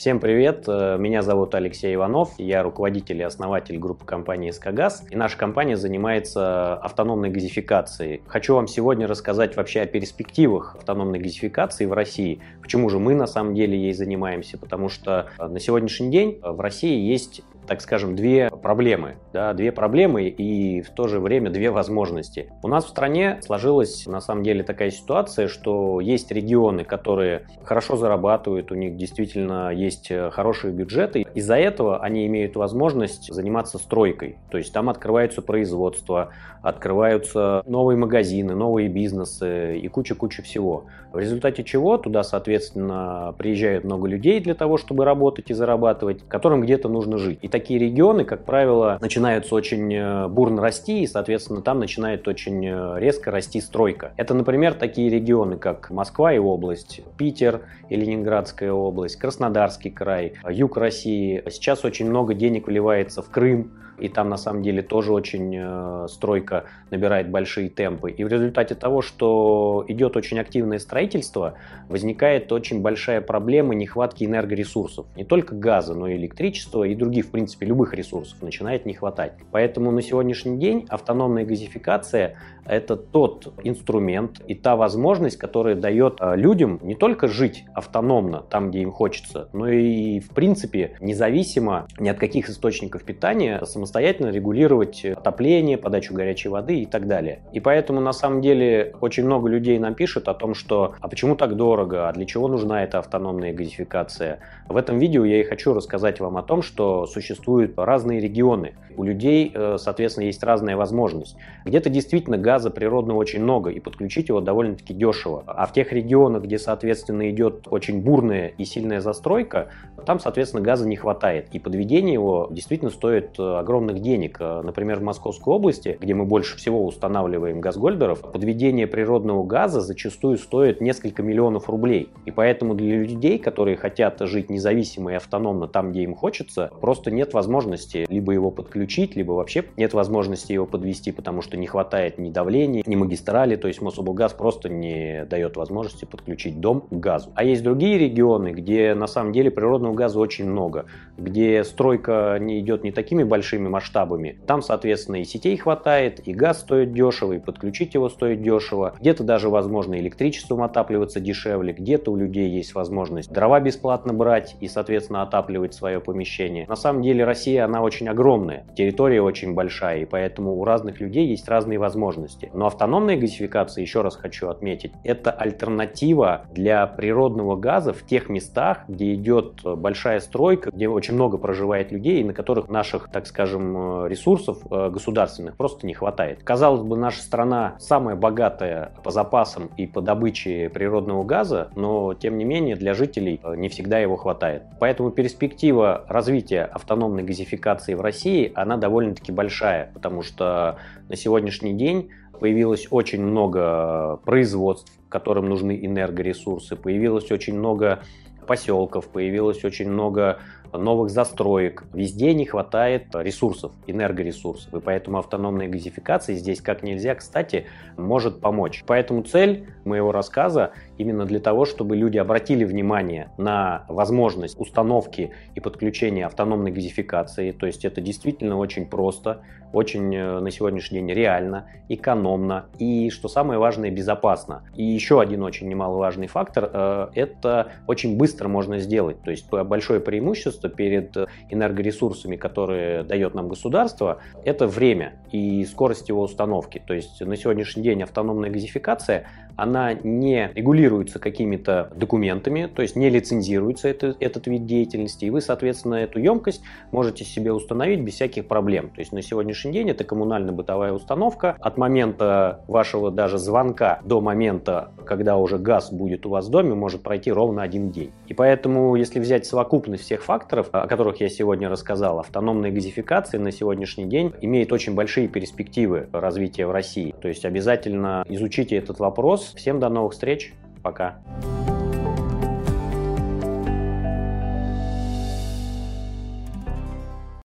Всем привет, э, меня зовут Алексей Иванов, я руководитель и основатель группы компании «Скагаз», и наша компания занимается автономной газификацией. Хочу вам сегодня рассказать вообще о перспективах автономной газификации в России. Почему же мы на самом деле ей занимаемся? Потому что э, на сегодняшний день в России есть так скажем, две проблемы. Да, две проблемы и в то же время две возможности. У нас в стране сложилась на самом деле такая ситуация, что есть регионы, которые хорошо зарабатывают, у них действительно есть э, хорошие бюджеты. Из-за этого они имеют возможность заниматься стройкой. То есть там открываются производства, открываются новые магазины, новые бизнесы и куча-куча всего. В результате чего туда, соответственно, приезжает много людей для того, чтобы работать и зарабатывать, которым где-то нужно жить. И такие регионы, как правило, начинаются очень э, бурно расти, и, соответственно, там начинает очень э, резко расти стройка. Это, например, такие регионы, как Москва и область, Питер и Ленинградская область, Краснодарский край, юг России. Сейчас очень много денег вливается в Крым, и там на самом деле тоже очень э, стройка набирает большие темпы. И в результате того, что идет очень активное строительство, возникает очень большая проблема нехватки энергоресурсов. Не только газа, но и электричества и других, в принципе, любых ресурсов начинает не хватать. Поэтому на сегодняшний день автономная газификация – это тот инструмент и та возможность, которая дает э, людям не только жить автономно там, где им хочется, но и, в принципе, независимо ни от каких источников питания, самостоятельно самостоятельно регулировать отопление, подачу горячей воды и так далее. И поэтому на самом деле очень много людей нам пишут о том, что а почему так дорого, а для чего нужна эта автономная газификация. В этом видео я и хочу рассказать вам о том, что существуют разные регионы. У людей, э, соответственно, есть разная возможность. Где-то действительно газа природного очень много, и подключить его довольно-таки дешево. А в тех регионах, где, соответственно, идет очень бурная и сильная застройка, там, соответственно, газа не хватает. И подведение его действительно стоит э, огромное огромных денег. Э, например, в Московской области, где мы больше всего устанавливаем газгольдеров, подведение природного газа зачастую стоит несколько миллионов рублей. И поэтому для людей, которые хотят жить независимо и автономно там, где им хочется, просто нет возможности либо его подключить, либо вообще нет возможности его подвести, потому что не хватает ни давления, ни магистрали, то есть Мособлгаз просто не дает возможности подключить дом к газу. А есть другие регионы, где на самом деле природного газа очень много, где стройка не идет не такими большими масштабами. Там, соответственно, и сетей хватает, и газ стоит дешево, и подключить его стоит дешево. Где-то даже, возможно, электричеством отапливаться дешевле, где-то у людей есть возможность дрова бесплатно брать и, соответственно, отапливать свое помещение. На самом деле Россия, она очень огромная, территория очень большая, и поэтому у разных людей есть разные возможности. Но автономная газификация, еще раз хочу отметить, это альтернатива для природного газа в тех местах, где идет большая стройка, где очень много проживает людей, и на которых наших, так скажем, скажем, э, ресурсов э, государственных просто не хватает. Казалось бы, наша страна самая богатая по запасам и по добыче природного газа, но тем не менее для жителей э, не всегда его хватает. Поэтому перспектива развития автономной газификации в России, она довольно-таки большая, потому что на сегодняшний день появилось очень много производств, которым нужны энергоресурсы, появилось очень много поселков, появилось очень много новых застроек. Везде не хватает ресурсов, энергоресурсов. И поэтому автономная газификация здесь как нельзя, кстати, может помочь. Поэтому цель моего рассказа именно для того, чтобы люди обратили внимание на возможность установки и подключения автономной газификации. То есть это действительно очень просто, очень э, на сегодняшний день реально, экономно и, что самое важное, безопасно. И еще один очень немаловажный фактор э, – это очень быстро можно сделать. То есть большое преимущество перед энергоресурсами, которые дает нам государство, это время и скорость его установки. То есть на сегодняшний день автономная газификация, она не регулируется какими-то документами, то есть не лицензируется это, этот вид деятельности, и вы, соответственно, эту емкость можете себе установить без всяких проблем. То есть на сегодняшний день это коммунально-бытовая установка. От момента вашего даже звонка до момента, когда уже газ будет у вас в доме, может пройти ровно один день. И поэтому, если взять совокупность всех факторов, о которых я сегодня рассказал, автономная газификация на сегодняшний день имеет очень большие перспективы развития в России. То есть обязательно изучите этот вопрос. Всем до новых встреч. Пока.